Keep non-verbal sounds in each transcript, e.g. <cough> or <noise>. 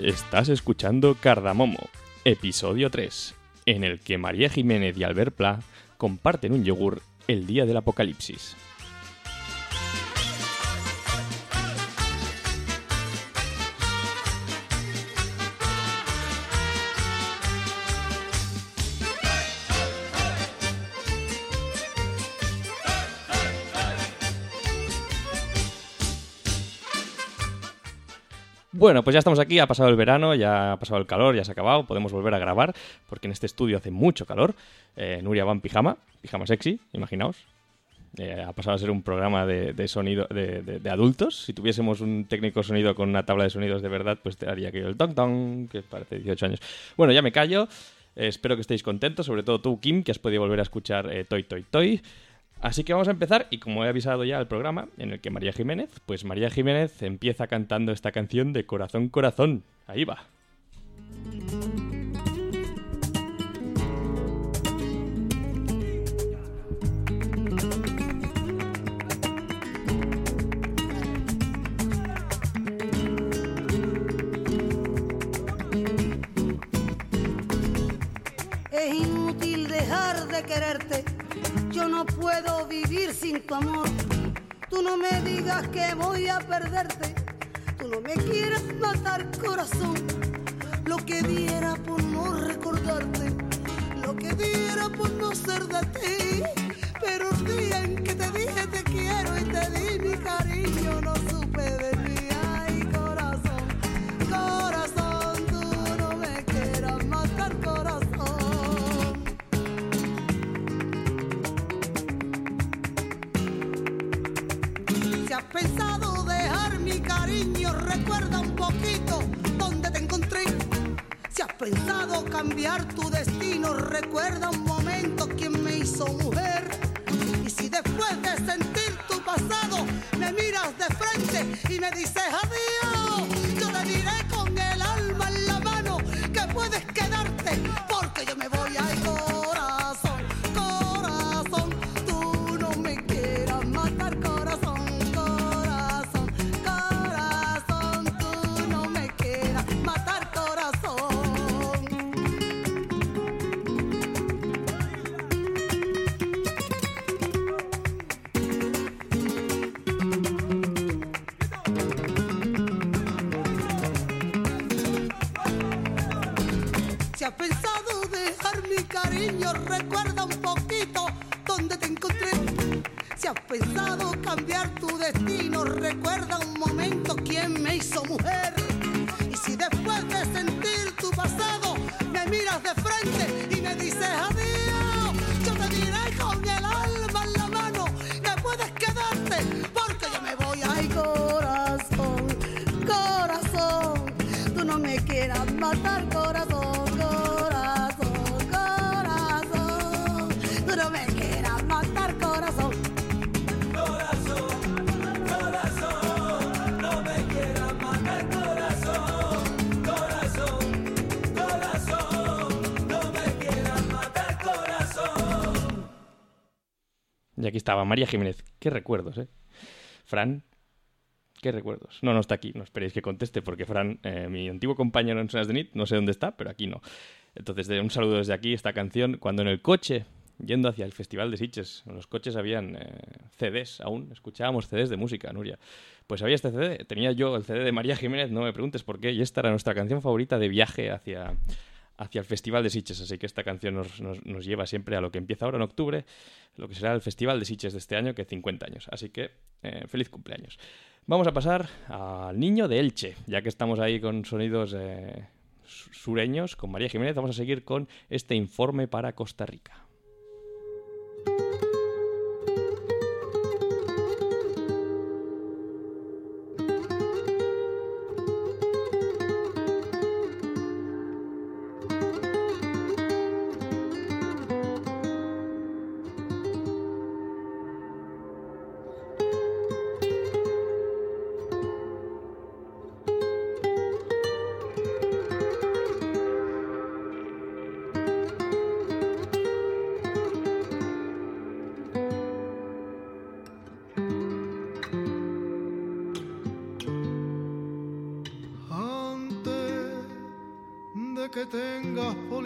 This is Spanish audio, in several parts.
Estás escuchando Cardamomo, episodio 3, en el que María Jiménez y Albert Pla comparten un yogur el día del apocalipsis. Bueno, pues ya estamos aquí, ha pasado el verano, ya ha pasado el calor, ya se ha acabado, podemos volver a grabar, porque en este estudio hace mucho calor. Eh, Nuria va en pijama, pijama sexy, imaginaos. Eh, ha pasado a ser un programa de, sonido de, adultos. Si tuviésemos un técnico sonido con una tabla de sonidos de verdad, pues te haría que el tong tong, que parece 18 años. Bueno, ya me callo. Eh, espero que estéis contentos, sobre todo tú, Kim, que has podido volver a escuchar Toy Toy Toy. Así que vamos a empezar y como he avisado ya al programa en el que María Jiménez, pues María Jiménez empieza cantando esta canción de Corazón Corazón. Ahí va. Es inútil dejar de quererte yo no puedo vivir sin tu amor. Tú no me digas que voy a perderte. Tú no me quieras matar, corazón. Lo que diera por no recordarte. Lo que diera por no ser de ti. Pero el día en que te dije te quiero y te di mi cariño, no cambiar tu destino, recuerda recuerda un poquito dónde te encontré. Si has pensado cambiar tu destino, recuerda un momento quién me hizo mujer. Y si después de sentir tu pasado me miras de frente Aquí estaba María Jiménez. Qué recuerdos, ¿eh? Fran, qué recuerdos. No, no está aquí. No esperéis que conteste porque Fran, eh, mi antiguo compañero en Sonas de Nit, no sé dónde está, pero aquí no. Entonces, un saludo desde aquí. Esta canción, cuando en el coche, yendo hacia el Festival de Sitges, en los coches habían eh, CDs aún. Escuchábamos CDs de música, Nuria. Pues había este CD. Tenía yo el CD de María Jiménez, no me preguntes por qué. Y esta era nuestra canción favorita de viaje hacia hacia el Festival de Sitges, así que esta canción nos, lleva siempre a lo que empieza ahora en octubre, lo que será el Festival de Sitges de este año, que 50 años. Así que eh, feliz cumpleaños. Vamos a pasar al niño de Elche, ya que estamos ahí con sonidos eh, sureños, con María Jiménez, vamos a seguir con este informe para Costa Rica.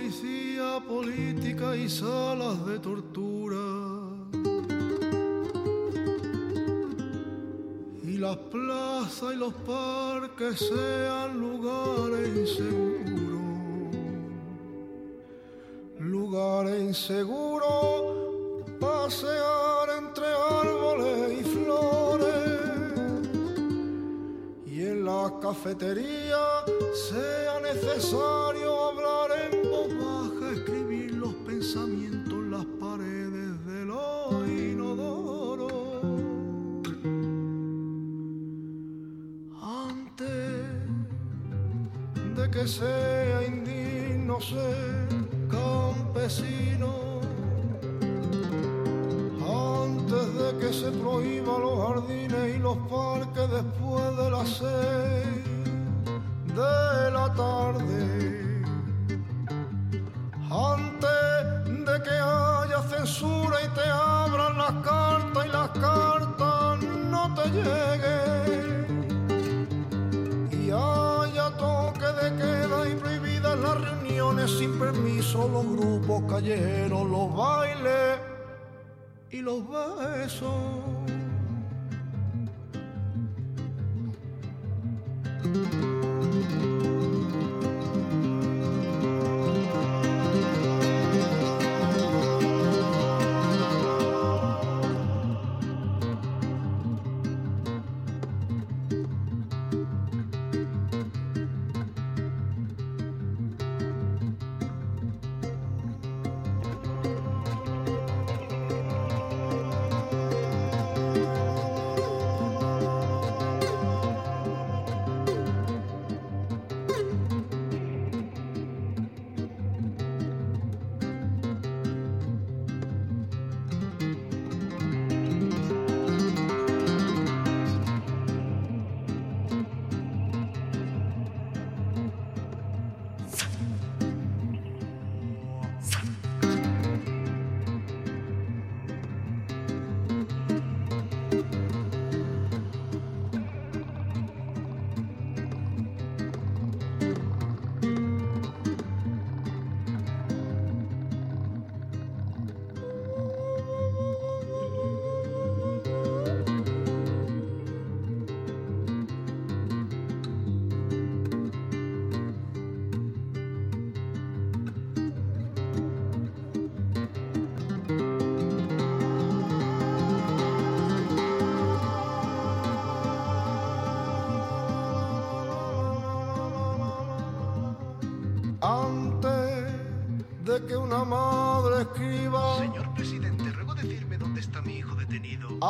Policía, política y salas de tortura. Y las plazas y los parques sean lugares inseguros. Lugares inseguros, pasear entre árboles y flores. Y en la cafetería sea necesario que sea indigno ser campesino, antes de que se prohíba los jardines y los parques después de las seis de la tarde. Antes de que haya censura y te abran las cartas y las cartas no te lleguen. Toque de queda y prohibidas las reuniones sin permiso, los grupos callejeros, los bailes y los besos.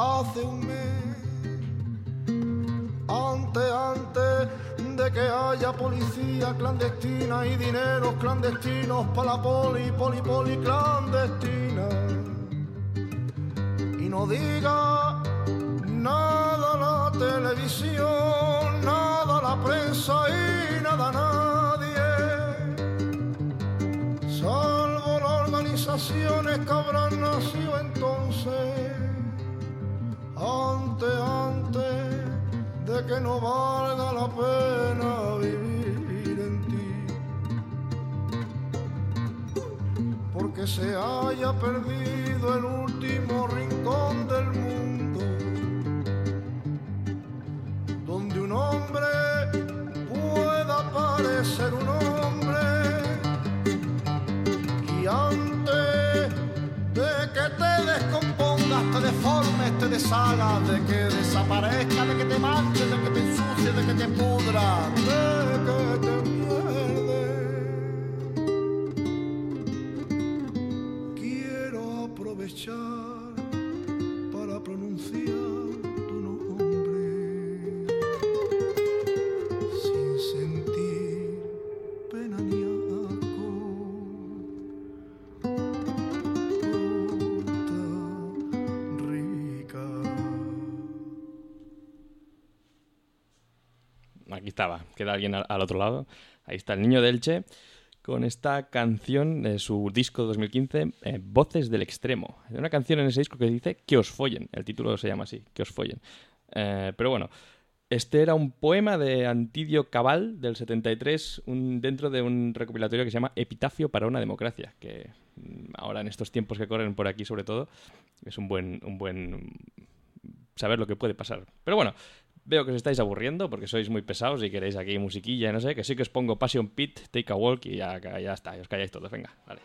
Hace un mes. Antes, antes de que haya policía clandestina y dineros clandestinos para la poli, poli, poli clandestina. Y no diga nada la televisión, nada la prensa y nada nadie salvo las organizaciones que habrán nacido entonces, que no valga la pena vivir en ti, porque se haya perdido el último rincón del mundo, deshagas, de que desaparezca, de que te manches, de que te ensucies, de que te pudra, queda alguien al, al otro lado. Ahí está el niño de Elche con esta canción de su disco 2015, eh, Voces del Extremo. Hay una canción en ese disco que dice que os follen. El título se llama así, que os follen. Eh, pero bueno, Este era un poema de Antidio Cabal del 73 un, dentro de un recopilatorio que se llama Epitafio para una democracia, que mm, ahora en estos tiempos que corren por aquí sobre todo es un buen, un buen saber lo que puede pasar. Pero bueno, veo que os estáis aburriendo porque sois muy pesados y queréis aquí musiquilla, no sé, que sí que os pongo Passion Pit, Take a Walk y ya, ya está, y os calláis todos, venga, vale.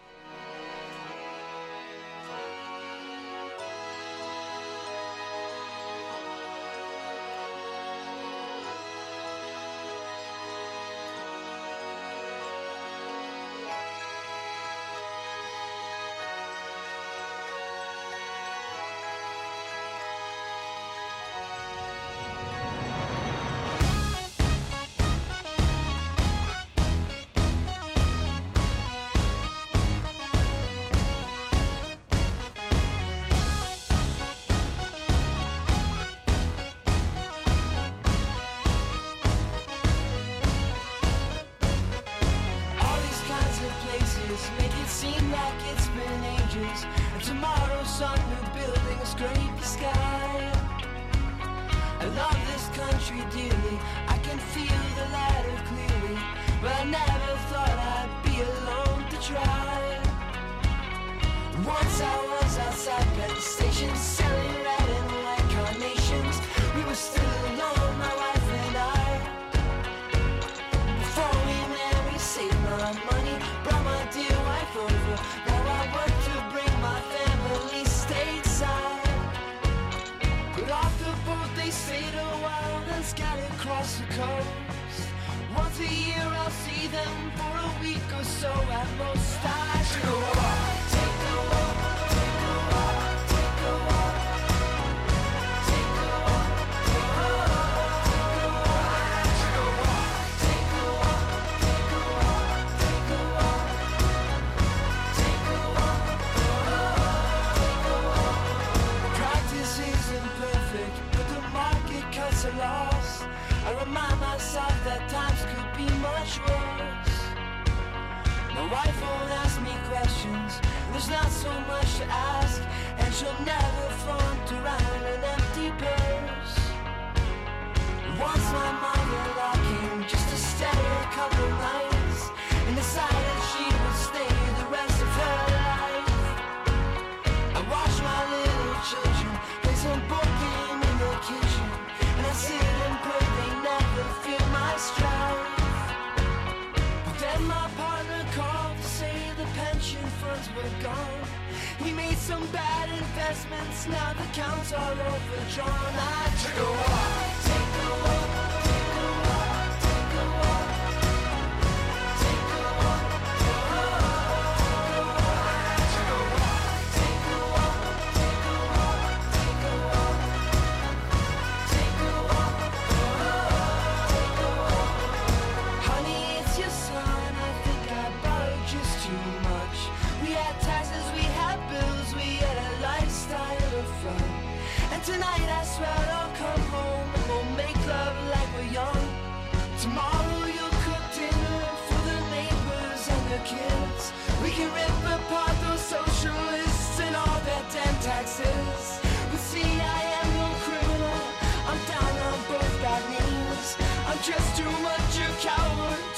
so at most I should go on. Take a walk, take a walk, take a walk. Take a walk, Take a walk, take a walk, take a walk. Take a walk, take a walk. Practice isn't perfect, but the market cuts a loss. I remind myself that times could be much worse. Wife won't ask me questions. There's not so much to ask, and she'll never flaunt around an empty purse. Once my mother-in-law came just to stay a couple nights, and decided she would stay some bad investments, now the counts are overdrawn. I took a walk, take a walk, tonight I swear I'll come home and we'll make love like we're young. Tomorrow you'll cook dinner for the neighbors and the kids. We can rip apart those socialists and all their damn taxes. But see, I am no criminal. I'm down on both bad knees. I'm just too much a coward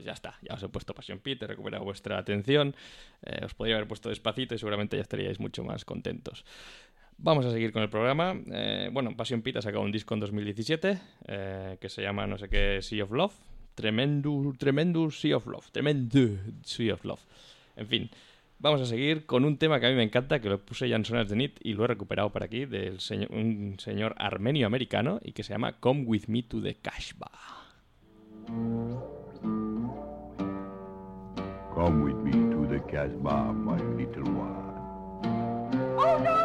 pues ya está. Ya os he puesto Passion Pit, he recuperado vuestra atención. Eh, os podría haber puesto despacito y seguramente ya estaríais mucho más contentos. Vamos a seguir con el programa. Eh, bueno, Passion Pit ha sacado un disco en 2017 eh, que se llama no sé qué Sea of Love, Tremendo, tremendo Sea of Love. Tremendo Sea of Love. En fin, vamos a seguir con un tema que a mí me encanta, que lo puse ya en Sonas de Nit y lo he recuperado por aquí, del un señor armenio-americano y que se llama Come With Me to the Kashba. Come with me to the Casbah, my little one. Oh, How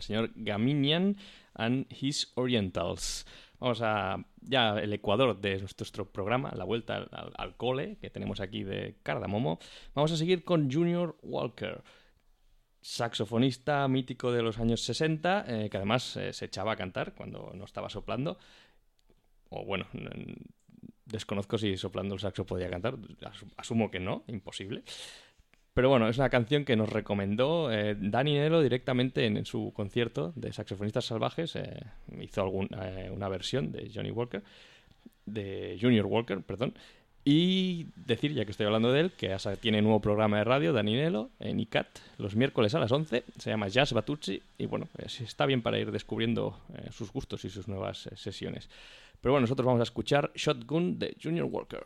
el señor Gaminian and his Orientals. Vamos a ya el Ecuador de nuestro programa, la vuelta al, cole que tenemos aquí de Cardamomo. Vamos a seguir con Junior Walker, saxofonista mítico de los años 60, eh, que además eh, se echaba a cantar cuando no estaba soplando. O bueno, desconozco si soplando el saxo podía cantar, asu- asumo que no, imposible. Pero bueno, es una canción que nos recomendó eh, Nelo directamente en, su concierto de Saxofonistas Salvajes. eh, hizo algún, eh, una versión de Johnny Walker, de Junior Walker, perdón. Y decir, ya que estoy hablando de él, que tiene nuevo programa de radio, Dani Nelo, en ICAT, los miércoles a las 11. Se llama Jazz Batucci y bueno, pues está bien para ir descubriendo eh, sus gustos y sus nuevas sesiones. Pero bueno, nosotros vamos a escuchar Shotgun de Junior Walker.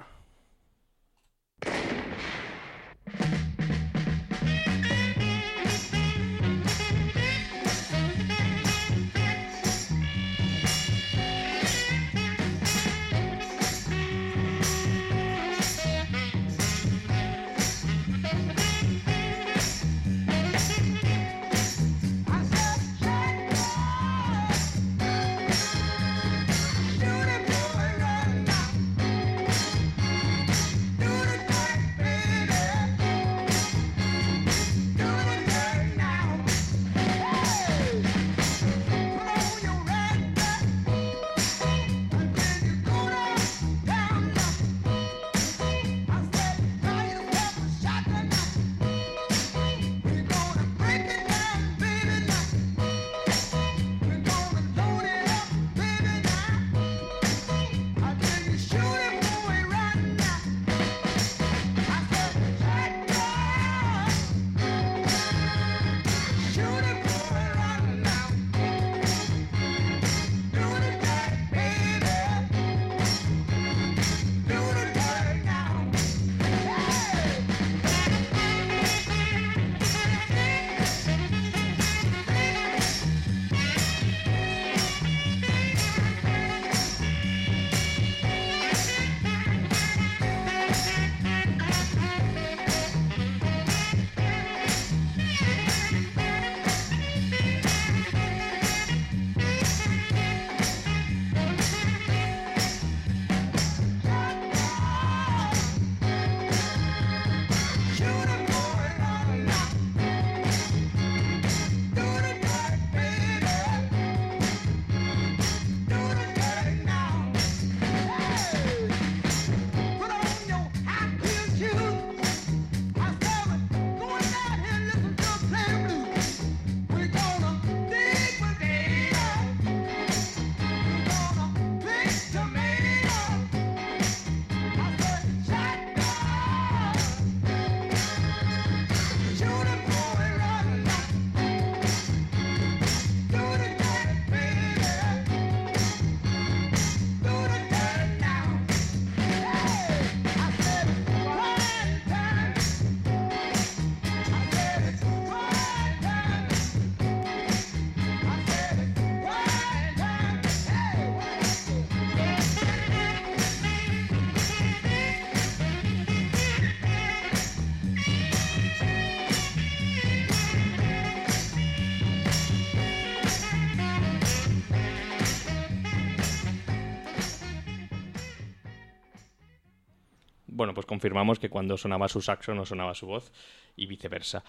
Bueno, pues confirmamos que cuando sonaba su saxo no sonaba su voz y viceversa.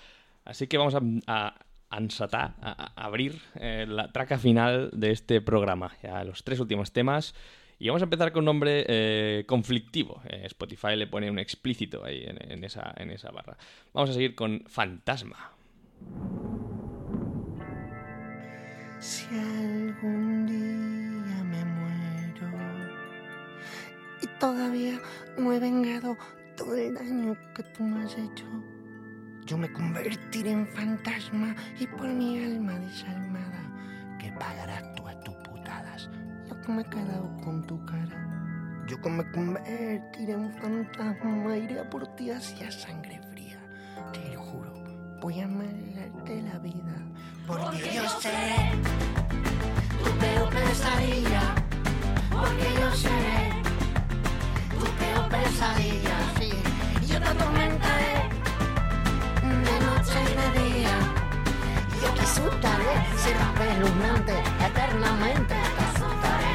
Así que vamos a, a a, abrir eh, la traca final de este programa, ya los tres últimos temas. Y vamos a empezar con un nombre eh, conflictivo. Eh, Spotify le pone un explícito ahí en, en esa, en esa barra. Vamos a seguir con Fantasma. Si algún todavía no he vengado todo el daño que tú me has hecho, yo me convertiré en fantasma y por mi alma desalmada que pagarás tú a tus putadas. Yo que me he quedado con tu cara, yo que me convertiré en fantasma, iré a por ti hacia sangre fría. Te lo juro, voy a amargarte la vida. Porque yo seré tu peor pesadilla. Porque yo seré pesadilla. Sí, yo te atormentaré de noche y de día. Yo te asustaré, serás espeluznante, eternamente te asustaré.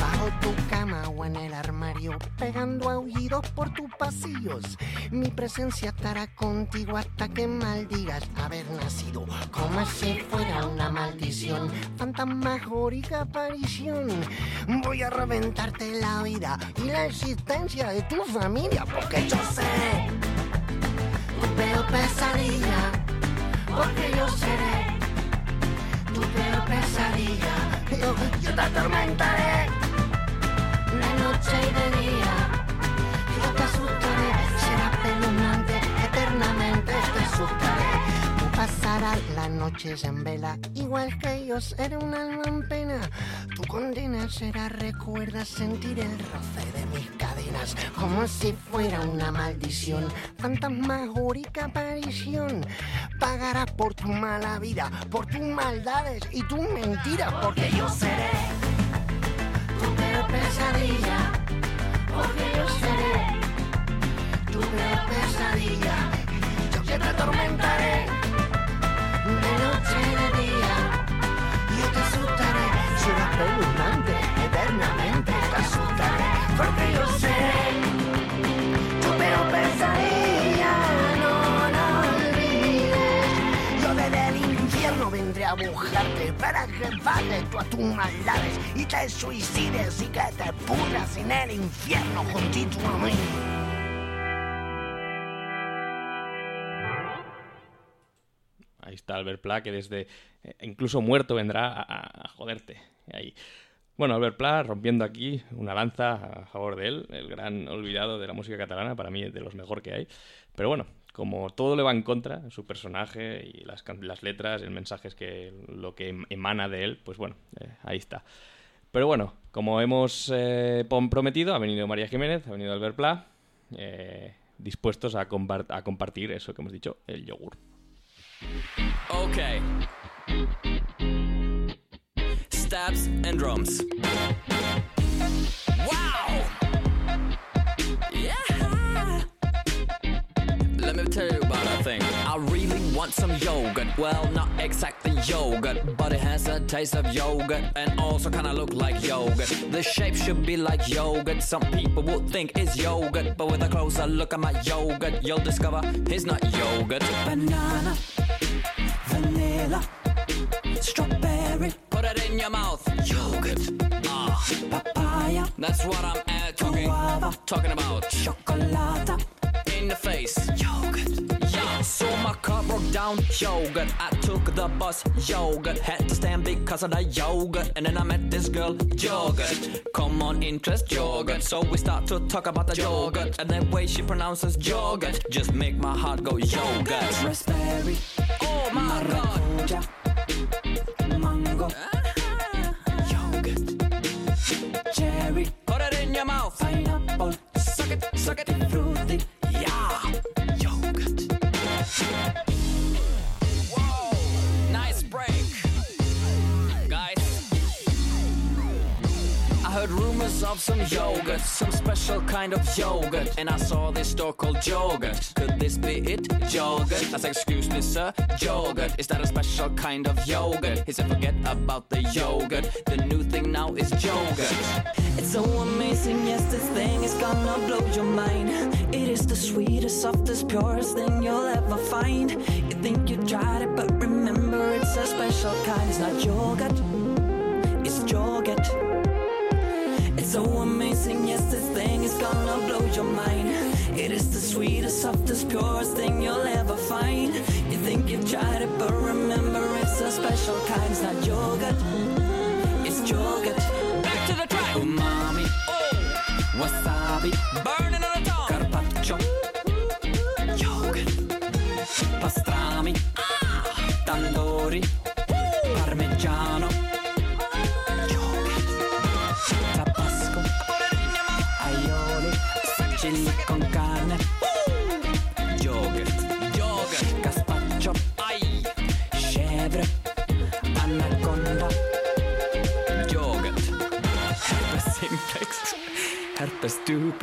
Bajo tu cama o en el pegando aullidos por tus pasillos. Mi presencia estará contigo hasta que maldigas haber nacido, como si fuera una maldición. Fantasmagórica aparición. Voy a reventarte la vida y la existencia de tu familia, porque yo seré tu peor pesadilla, porque yo seré tu peor pesadilla. Yo, yo te atormentaré las noches en vela, igual que yo seré un alma en pena. Tu condena será, recuerda sentir el roce de mis cadenas, como si fuera una maldición, fantasmagórica aparición. Pagarás por tu mala vida, por tus maldades y tus mentiras, porque yo seré pesadilla, porque yo seré tu peor pesadilla. Yo que te atormentaré para que tú a tus y te suicides y que te pudras en el infierno juntito a mí. Ahí está Albert Pla, que desde eh, incluso muerto vendrá a, joderte. Ahí. Bueno, Albert Pla rompiendo aquí una lanza a favor de él, el gran olvidado de la música catalana, para mí de los mejor que hay. Pero bueno, como todo le va en contra, su personaje y las, las letras, el mensaje es que lo que em- emana de él, pues bueno, eh, ahí está. Pero bueno, como hemos eh, prometido, ha venido María Jiménez, ha venido Albert Pla, eh, dispuestos a, compar- a compartir eso que hemos dicho, el yogur. Okay. Stabs and drums. Let me tell you about a thing. I really want some yogurt. Well, not exactly yogurt, but it has a taste of yogurt and also kind of look like yogurt. The shape should be like yogurt. Some people would think it's yogurt, but with a closer look at my yogurt, you'll discover it's not yogurt. Banana vanilla, strawberry. Put it in your mouth. Yogurt. Ah. Papaya. That's what I'm uh, talking, talking about. Chocolate. In the face. Yogurt. So my car broke down. Yogurt. I took the bus. Yogurt. Had to stand because of the yogurt. And then I met this girl. Yogurt. Come on, interest yogurt. So we start to talk about the yogurt. And the way she pronounces yogurt just make my heart go yogurt. Raspberry. Oh my god. Mango. Uh-huh. Yogurt. Cherry. Put it in your mouth. Pineapple. Suck it, suck it. Some yogurt, some special kind of yogurt. And I saw this store called Yogurt. Could this be it? Yogurt. Said, Excuse me, sir, yogurt. Is that a special kind of yogurt? He said, Forget about the yogurt. The new thing now is yogurt. It's so amazing, yes, this thing is gonna blow your mind. It is the sweetest, softest, purest thing you'll ever find. You think you tried it, but remember it's a special kind. It's not yogurt, it's yogurt. It's so amazing, yes, this thing is gonna blow your mind. It is the sweetest, softest, purest thing you'll ever find. You think you've tried it, but remember it's a special kind. It's not yogurt,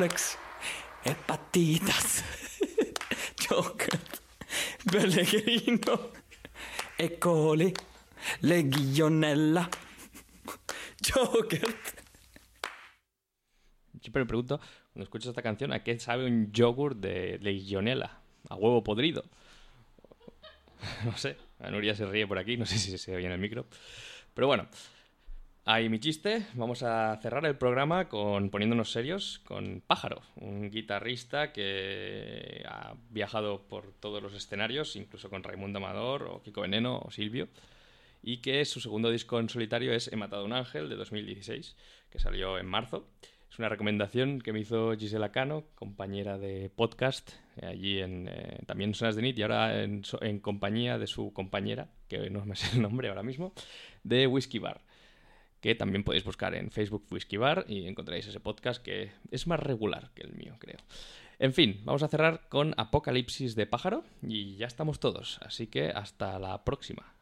herpes duplex, hepatitas, yogurt, <laughs> pellegrino, E. coli, legionella, yogurt. Siempre me pregunto, cuando escucho esta canción, ¿a qué sabe un yogur de legionela? ¿A huevo podrido? <laughs> No sé, Nuria se ríe por aquí, no sé si se oye en el micro. Pero bueno, ahí mi chiste. Vamos a cerrar el programa con poniéndonos serios con Pájaro, un guitarrista que ha viajado por todos los escenarios, incluso con Raimundo Amador o Kiko Veneno o Silvio, y que su segundo disco en solitario es He matado a un ángel de 2016, que salió en marzo. Es una recomendación que me hizo Gisela Cano, compañera de podcast, eh, allí en eh, también Sonas de Nit y ahora en, en compañía de su compañera, que no me sé el nombre ahora mismo, de Whiskey Bar, que también podéis buscar en Facebook Whiskey Bar y encontraréis ese podcast que es más regular que el mío, creo. En fin, vamos a cerrar con Apocalipsis de Pájaro y ya estamos todos, así que hasta la próxima.